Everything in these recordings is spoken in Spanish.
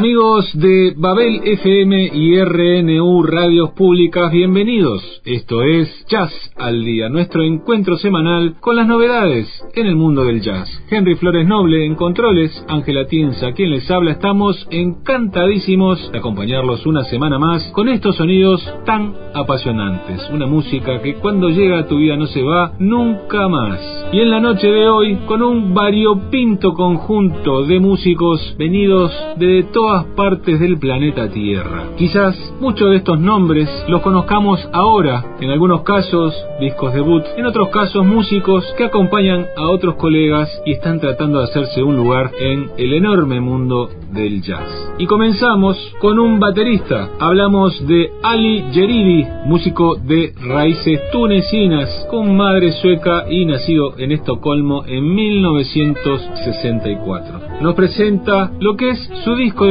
Amigos de Babel FM y RNU Radios Públicas, bienvenidos. Esto es Jazz al Día, nuestro encuentro semanal con las novedades en el mundo del jazz. Henry Flores Noble en controles, Ángela Tienza quien les habla. Estamos encantadísimos de acompañarlos una semana más con estos sonidos tan apasionantes. Una música que cuando llega a tu vida no se va nunca más. Y en la noche de hoy, con un variopinto conjunto de músicos venidos de todo partes del planeta Tierra. Quizás muchos de estos nombres los conozcamos ahora, en algunos casos discos debut, en otros casos músicos que acompañan a otros colegas y están tratando de hacerse un lugar en el enorme mundo del jazz. Y comenzamos con un baterista. Hablamos de Ali Jeridi, músico de raíces tunecinas, con madre sueca y nacido en Estocolmo en 1964. Nos presenta lo que es su disco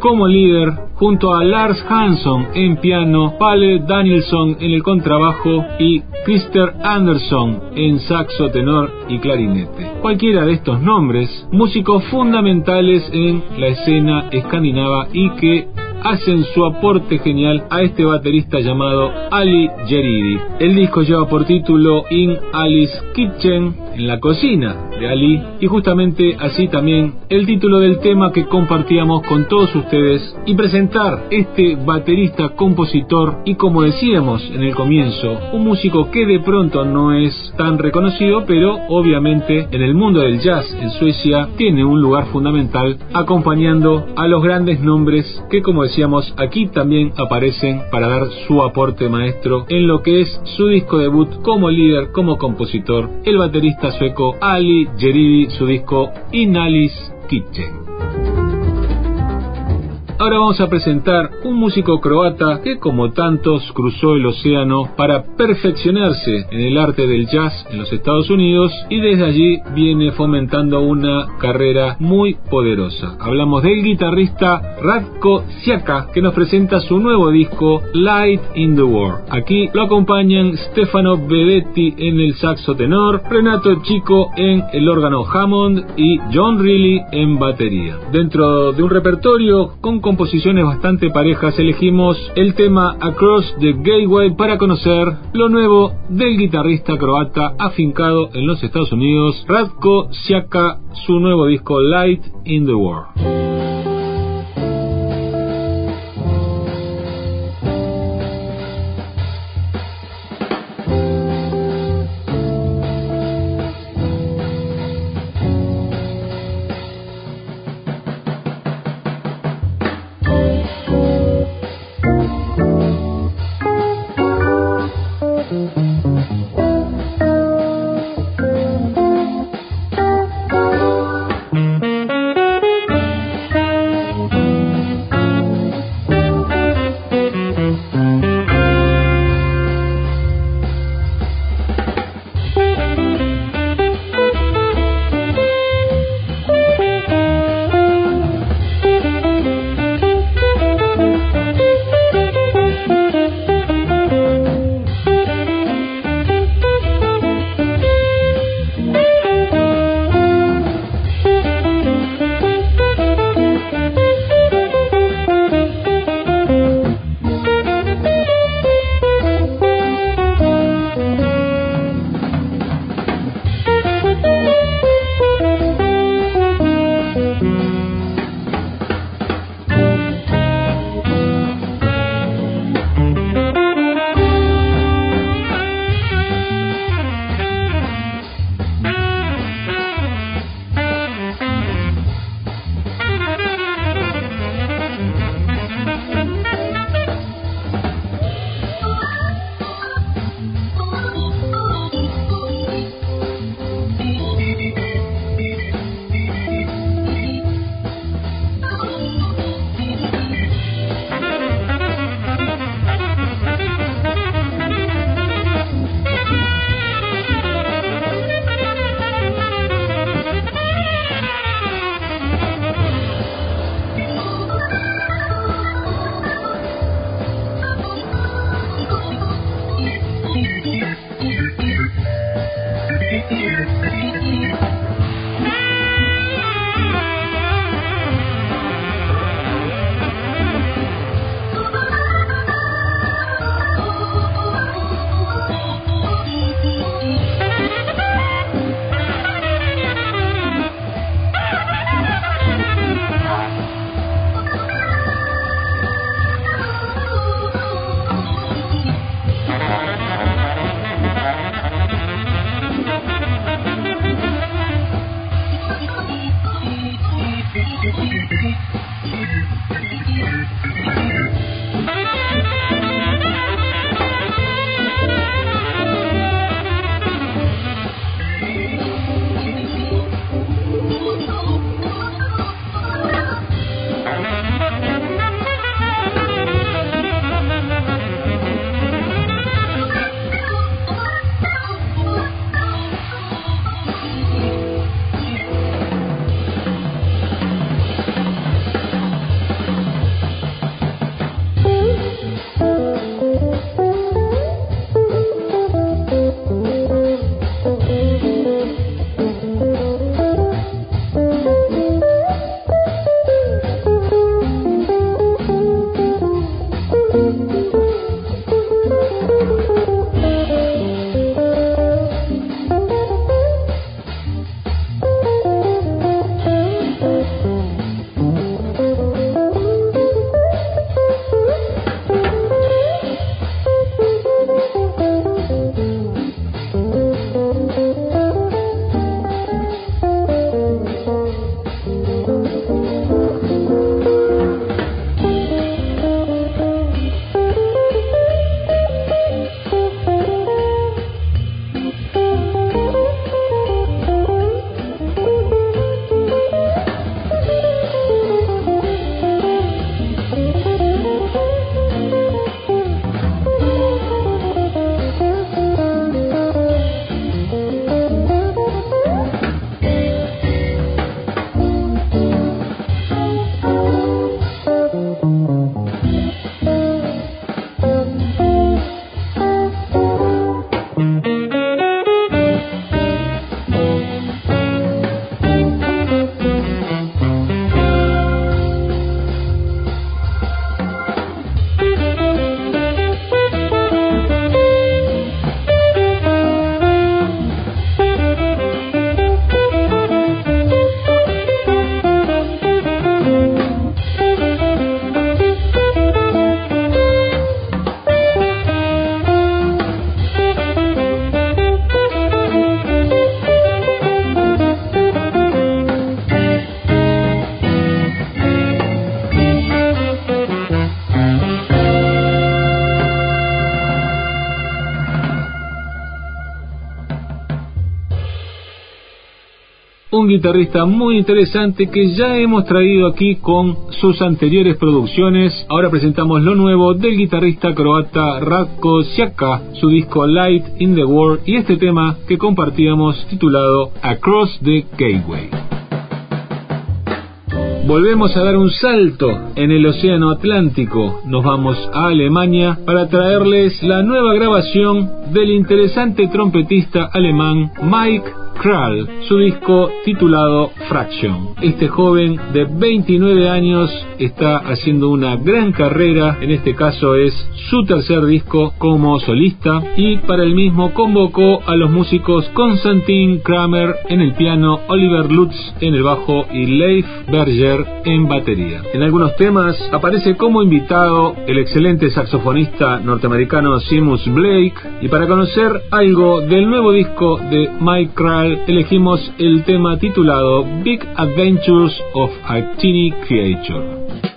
como líder junto a Lars Hansson en piano, Pale Danielson en el contrabajo y Christer Anderson en saxo tenor y clarinete. Cualquiera de estos nombres, músicos fundamentales en la escena escandinava y que hacen su aporte genial a este baterista llamado Ali Jeridi. El disco lleva por título In Alice Kitchen, en la cocina de Ali, y justamente así también el título del tema que compartíamos con todos ustedes y presentar este baterista compositor y como decíamos en el comienzo, un músico que de pronto no es tan reconocido, pero obviamente en el mundo del jazz en Suecia tiene un lugar fundamental acompañando a los grandes nombres que como decíamos aquí también aparecen para dar su aporte maestro en lo que es su disco debut como líder, como compositor, el baterista sueco Ali Jeridi, su disco In Alice Kitchen. Ahora vamos a presentar un músico croata que como tantos cruzó el océano para perfeccionarse en el arte del jazz en los Estados Unidos y desde allí viene fomentando una carrera muy poderosa. Hablamos del guitarrista Radko Siaka que nos presenta su nuevo disco Light in the World. Aquí lo acompañan Stefano Bedetti en el saxo tenor, Renato Chico en el órgano Hammond y John Reilly en batería. Dentro de un repertorio con composiciones bastante parejas, elegimos el tema Across the Gateway para conocer lo nuevo del guitarrista croata afincado en los Estados Unidos, Radko Siaka, su nuevo disco Light in the World. Guitarrista muy interesante que ya hemos traído aquí con sus anteriores producciones. Ahora presentamos lo nuevo del guitarrista croata Ratko Siaka, su disco Light in the World y este tema que compartíamos titulado Across the Gateway. Volvemos a dar un salto en el Océano Atlántico. Nos vamos a Alemania para traerles la nueva grabación del interesante trompetista alemán Mike Kral, su disco titulado Fraction. Este joven de 29 años está haciendo una gran carrera, en este caso es su tercer disco como solista y para el mismo convocó a los músicos Konstantin Kramer en el piano, Oliver Lutz en el bajo y Leif Berger en batería. En algunos temas aparece como invitado el excelente saxofonista norteamericano Seamus Blake y para conocer algo del nuevo disco de Mike Kral elegimos el tema titulado Big Adventures of a Teeny Creature.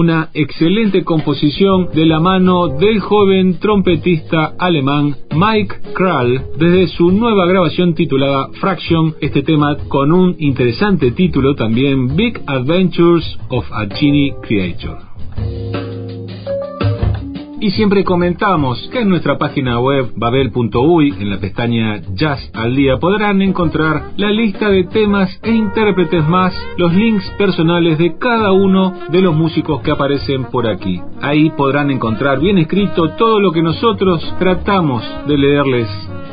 Una excelente composición de la mano del joven trompetista alemán Mike Krall desde su nueva grabación titulada Fraction, este tema con un interesante título también Big Adventures of a Genie Creator. Y siempre comentamos que en nuestra página web babel.uy, en la pestaña Jazz al Día, podrán encontrar la lista de temas e intérpretes más, los links personales de cada uno de los músicos que aparecen por aquí. Ahí podrán encontrar bien escrito todo lo que nosotros tratamos de leerles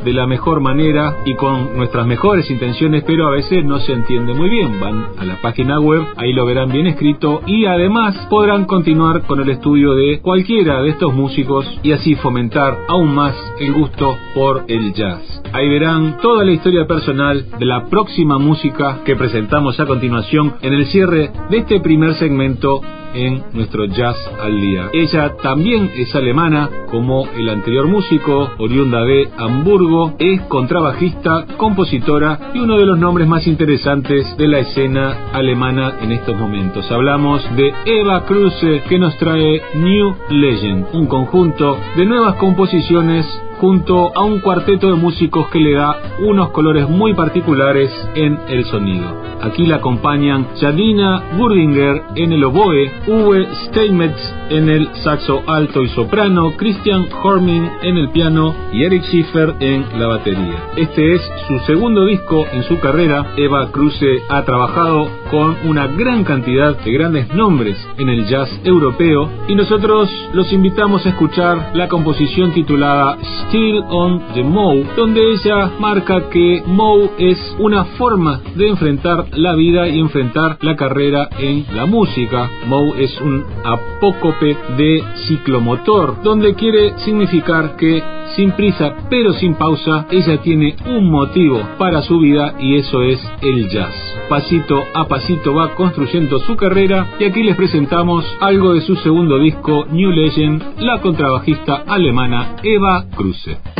de la mejor manera y con nuestras mejores intenciones, pero a veces no se entiende muy bien. Van a la página web, ahí lo verán bien escrito y además podrán continuar con el estudio de cualquiera de estos músicos y así fomentar aún más el gusto por el jazz. Ahí verán toda la historia personal de la próxima música que presentamos a continuación en el cierre de este primer segmento en nuestro Jazz al Día. Ella también es alemana, como el anterior músico, oriunda de Hamburgo, es contrabajista, compositora y uno de los nombres más interesantes de la escena alemana en estos momentos. Hablamos de Eva Kruse, que nos trae New Legend, un conjunto de nuevas composiciones junto a un cuarteto de músicos que le da unos colores muy particulares en el sonido. Aquí la acompañan Jadina Burdinger en el oboe, Uwe Steinmetz en el saxo alto y soprano, Christian Horming en el piano y Eric Schiffer en la batería. Este es su segundo disco en su carrera. Eva Cruze ha trabajado con una gran cantidad de grandes nombres en el jazz europeo y nosotros los invitamos a escuchar la composición titulada Still on the Mow, donde ella marca que Mow es una forma de enfrentar la vida y enfrentar la carrera en la música. Mow es un apócope de ciclomotor, donde quiere significar que sin prisa pero sin pausa, ella tiene un motivo para su vida y eso es el jazz. Pasito a pasito va construyendo su carrera y aquí les presentamos algo de su segundo disco, New Legend, la contrabajista alemana Eva Kruse.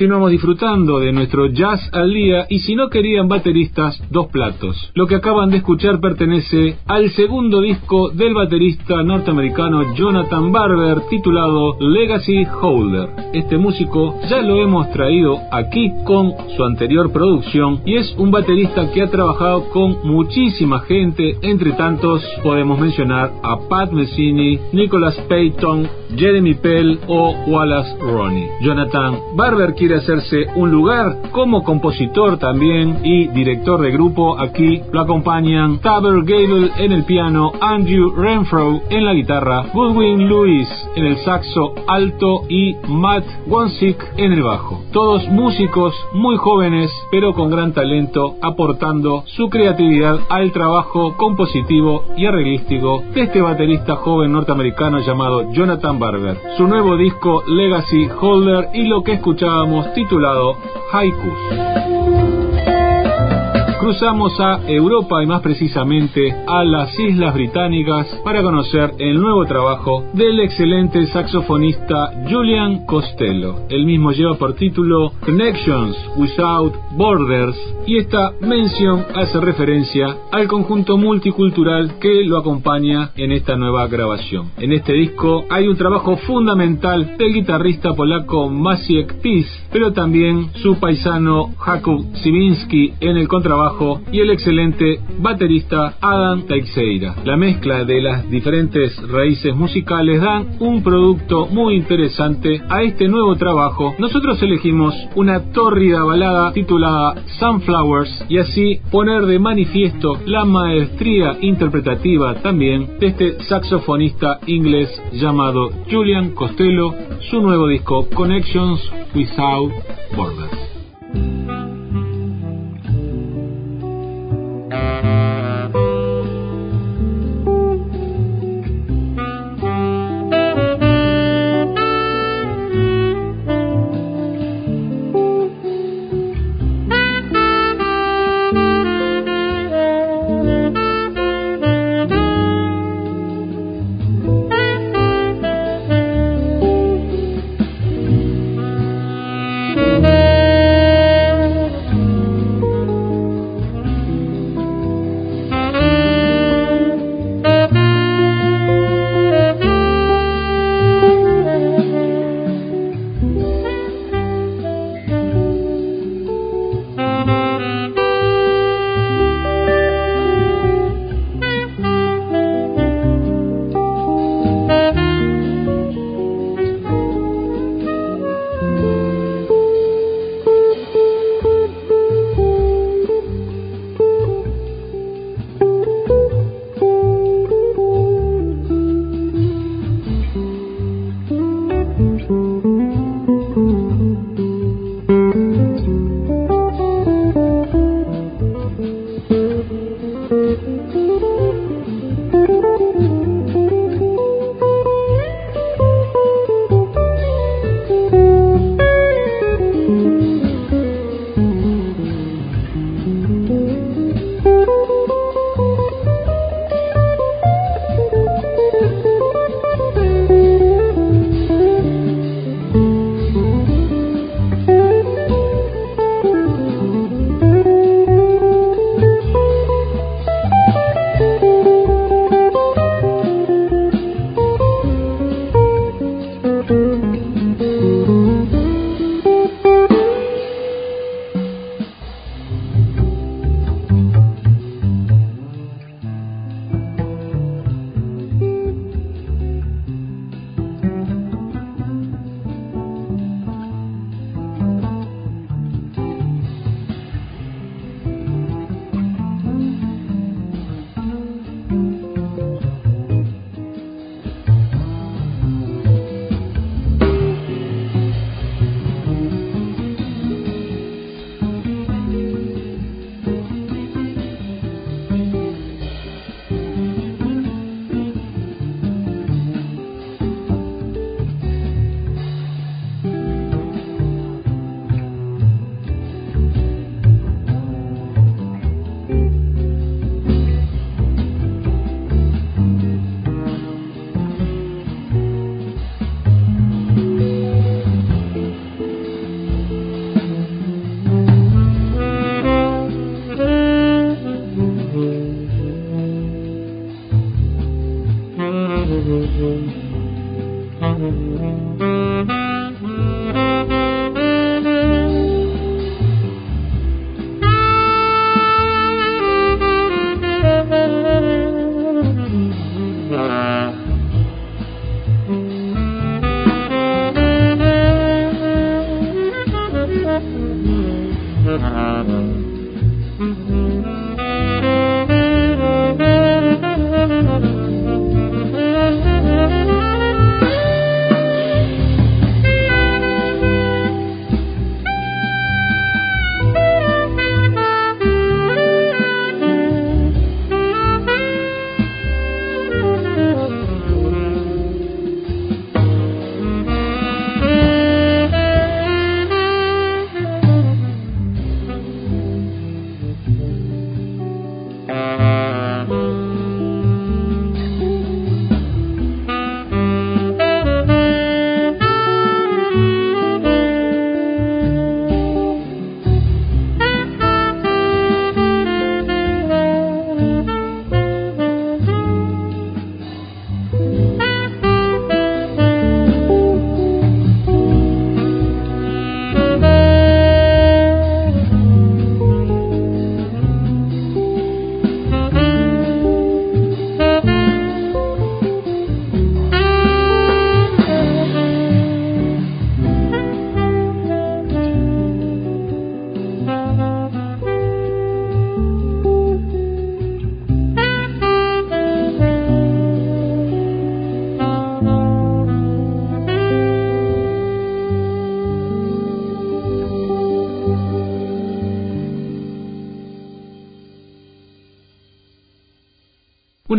Continuamos disfrutando de nuestro jazz al día y si no querían bateristas, dos platos. Lo que acaban de escuchar pertenece al segundo disco del baterista norteamericano Jonathan Barber titulado Legacy Holder. Este músico ya lo hemos traído aquí con su anterior producción y es un baterista que ha trabajado con muchísima gente, entre tantos podemos mencionar a Pat Messini, Nicholas Payton, Jeremy Pell o Wallace Ronnie. Jonathan Barber quiere hacerse un lugar como compositor también y director de grupo. Aquí lo acompañan Taber Gable en el piano, Andrew Renfro en la guitarra, Goodwin Lewis en el saxo alto y Matt Wonsick en el bajo. Todos músicos muy jóvenes pero con gran talento aportando su creatividad al trabajo compositivo y arreglístico de este baterista joven norteamericano llamado Jonathan Barber. Su nuevo disco Legacy Holder y lo que escuchábamos titulado Haikus cruzamos a Europa y más precisamente a las Islas Británicas para conocer el nuevo trabajo del excelente saxofonista Julian Costello. El mismo lleva por título Connections Without Borders y esta mención hace referencia al conjunto multicultural que lo acompaña en esta nueva grabación. En este disco hay un trabajo fundamental del guitarrista polaco Maciek Pis, pero también su paisano Jakub Siminski en el contrabajo y el excelente baterista Adam Teixeira. La mezcla de las diferentes raíces musicales dan un producto muy interesante a este nuevo trabajo. Nosotros elegimos una tórrida balada titulada Sunflowers y así poner de manifiesto la maestría interpretativa también de este saxofonista inglés llamado Julian Costello, su nuevo disco Connections Without Borders.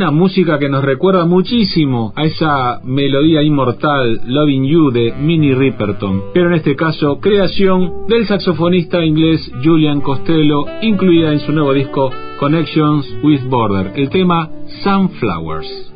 Una música que nos recuerda muchísimo a esa melodía inmortal Loving You de Minnie Riperton, pero en este caso creación del saxofonista inglés Julian Costello, incluida en su nuevo disco Connections with Border, el tema Sunflowers.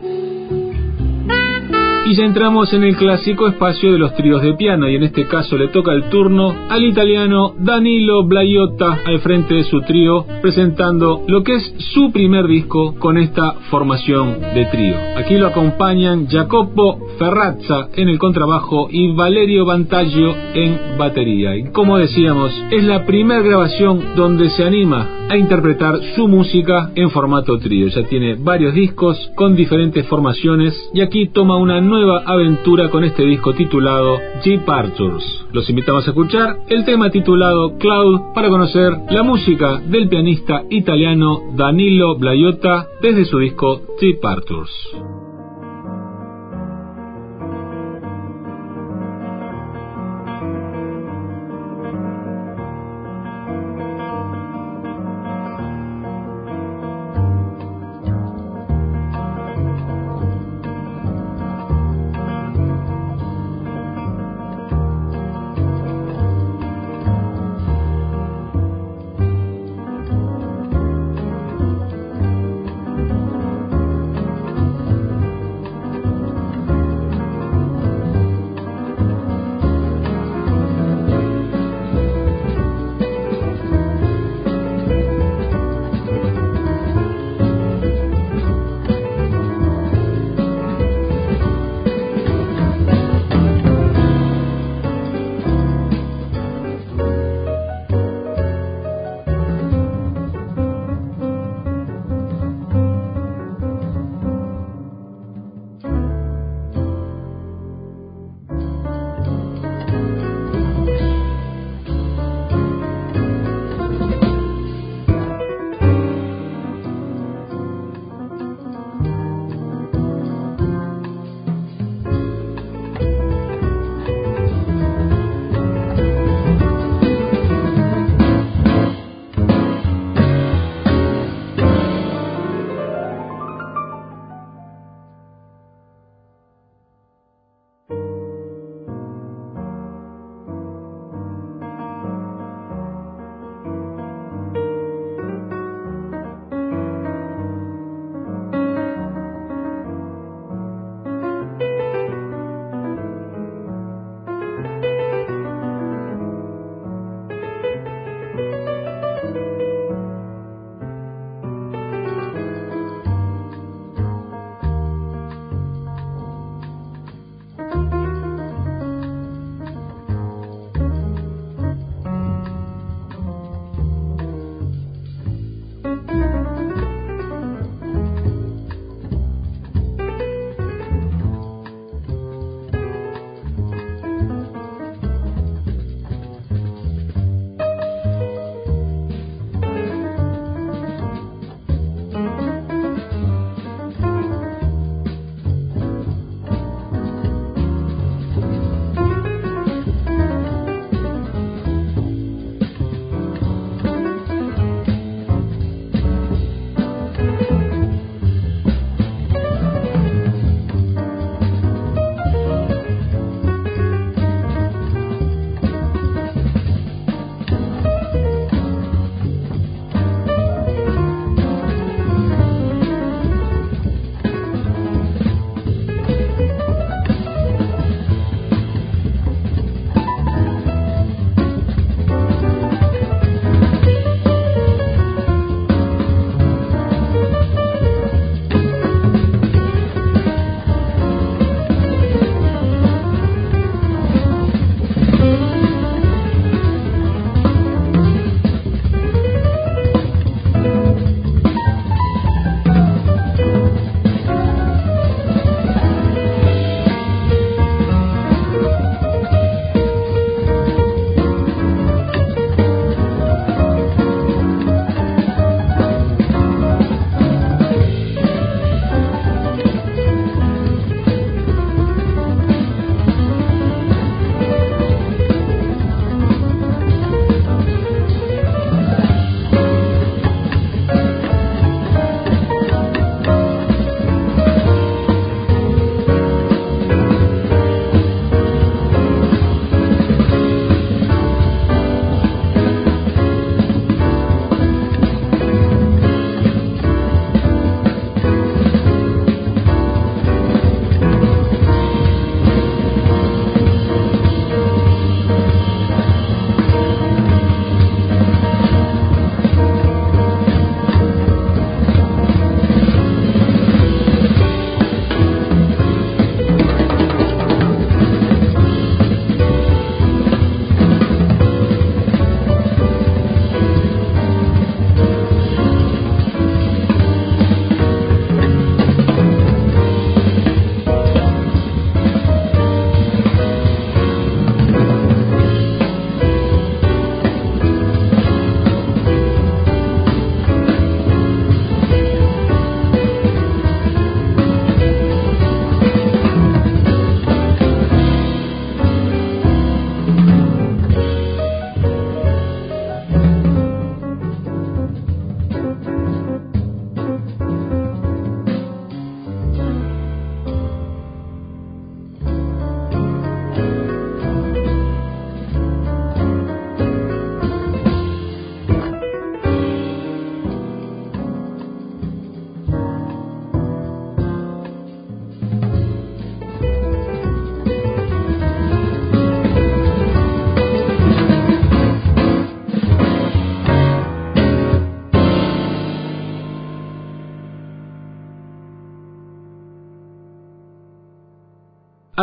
Y ya entramos en el clásico espacio de los tríos de piano y en este caso le toca el turno al italiano Danilo Blaiotta al frente de su trío presentando lo que es su primer disco con esta formación de trío. Aquí lo acompañan Jacopo Ferrazza en el contrabajo y Valerio Vantaggio en batería. Y como decíamos, es la primera grabación donde se anima a interpretar su música en formato trío. Ya tiene varios discos con diferentes formaciones y aquí toma una nueva aventura con este disco titulado Jeep Arthurs. Los invitamos a escuchar el tema titulado Cloud para conocer la música del pianista italiano Danilo Blaiotta desde su disco Jeep Arthurs.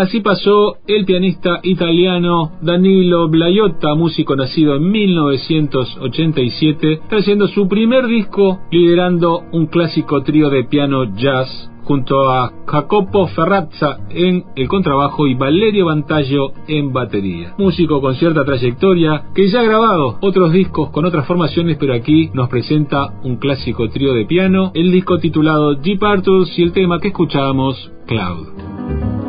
Así pasó el pianista italiano Danilo Blaiotta, músico nacido en 1987, trayendo su primer disco liderando un clásico trío de piano jazz junto a Jacopo Ferrazza en el contrabajo y Valerio Bantaglio en batería. Músico con cierta trayectoria que ya ha grabado otros discos con otras formaciones, pero aquí nos presenta un clásico trío de piano, el disco titulado Jeep Arthurs y el tema que escuchábamos, Cloud.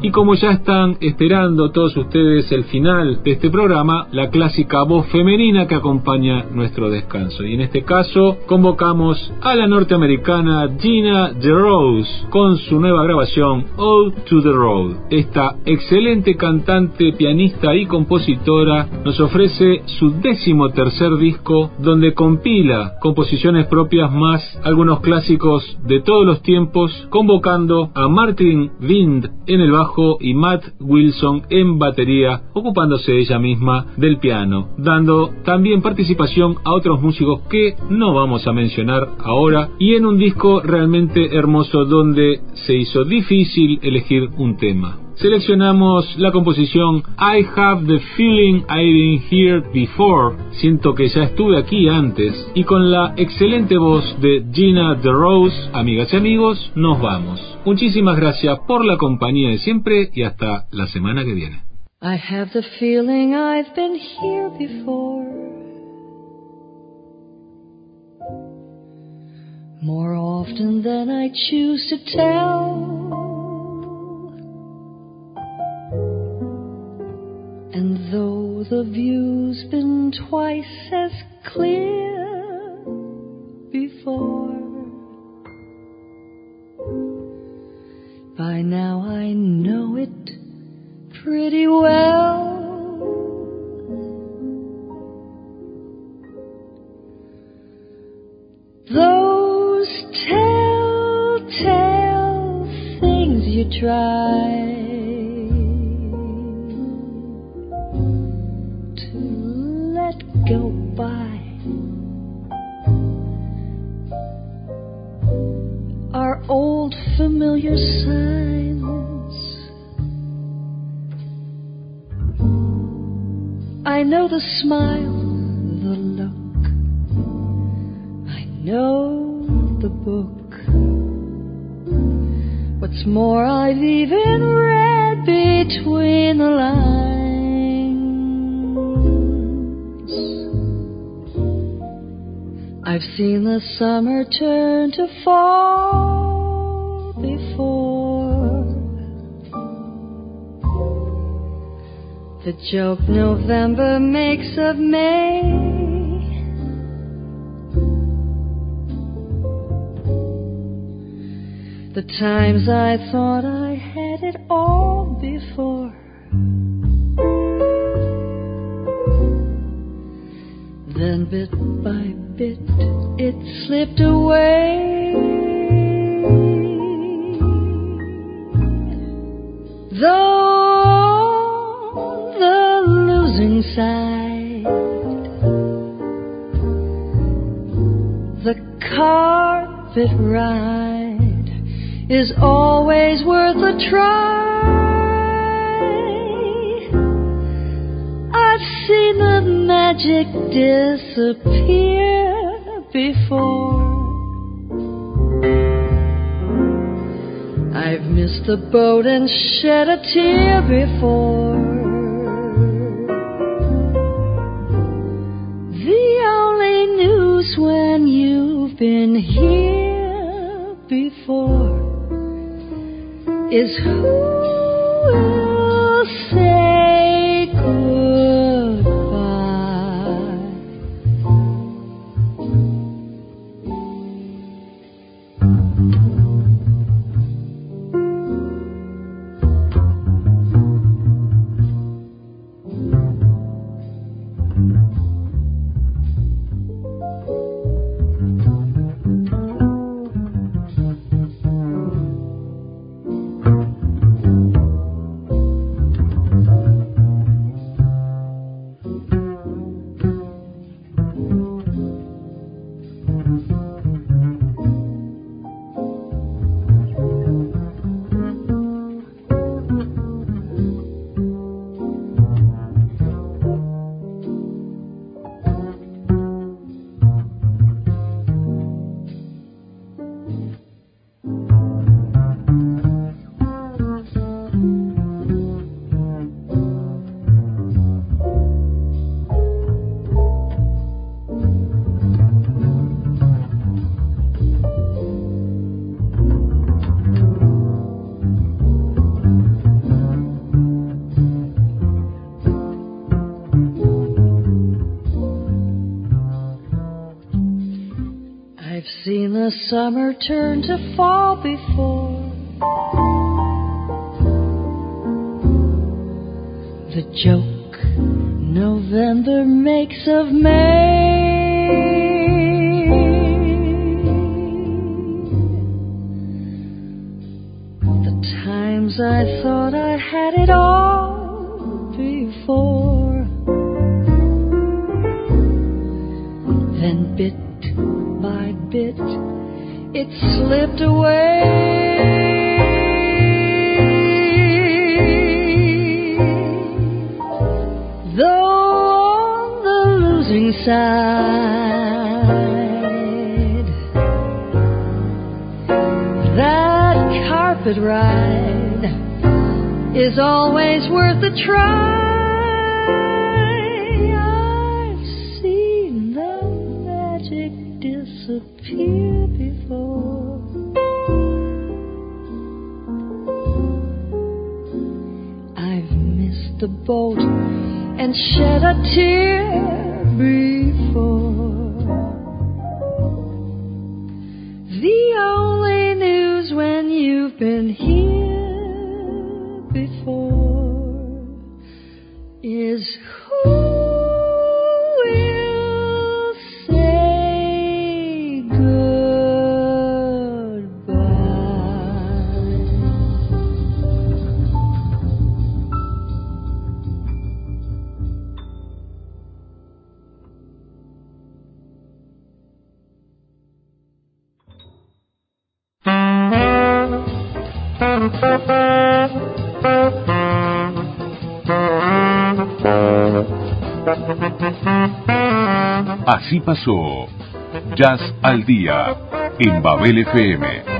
Y como ya están esperando todos ustedes el final de este programa, la clásica voz femenina que acompaña nuestro descanso. Y en este caso convocamos a la norteamericana Gina DeRose con su nueva grabación All to the Road. Esta excelente cantante, pianista y compositora nos ofrece su décimo tercer disco donde compila composiciones propias más algunos clásicos de todos los tiempos, convocando a Martin Wind en el bajo y Matt Wilson en batería, ocupándose ella misma del piano, dando también participación a otros músicos que no vamos a mencionar ahora, y en un disco realmente hermoso donde se hizo difícil elegir un tema seleccionamos la composición I Have the Feeling I've Been Here Before, siento que ya estuve aquí antes, y con la excelente voz de Gina DeRose, amigas y amigos, nos vamos. Muchísimas gracias por la compañía de siempre y hasta la semana que viene. I have the feeling I've been here before. More often than I choose to tell. And though the view's been twice as clear before, by now I know it pretty well. Those telltale things you try go by are old familiar signs. I know the smile, the look, I know the book. What's more, I've even read between the lines. I've seen the summer turn to fall before. The joke November makes of May. The times I thought I had it all bit by bit it slipped away. Though the losing side, the carpet ride is always worth a try. Magic disappear before. I've missed the boat and shed a tear before. The only news when you've been here before is who. Summer turned to fall before the joke November makes of May. The times I thought I had it all side. That carpet ride is always worth a try. Pasó Jazz al Día en Babel FM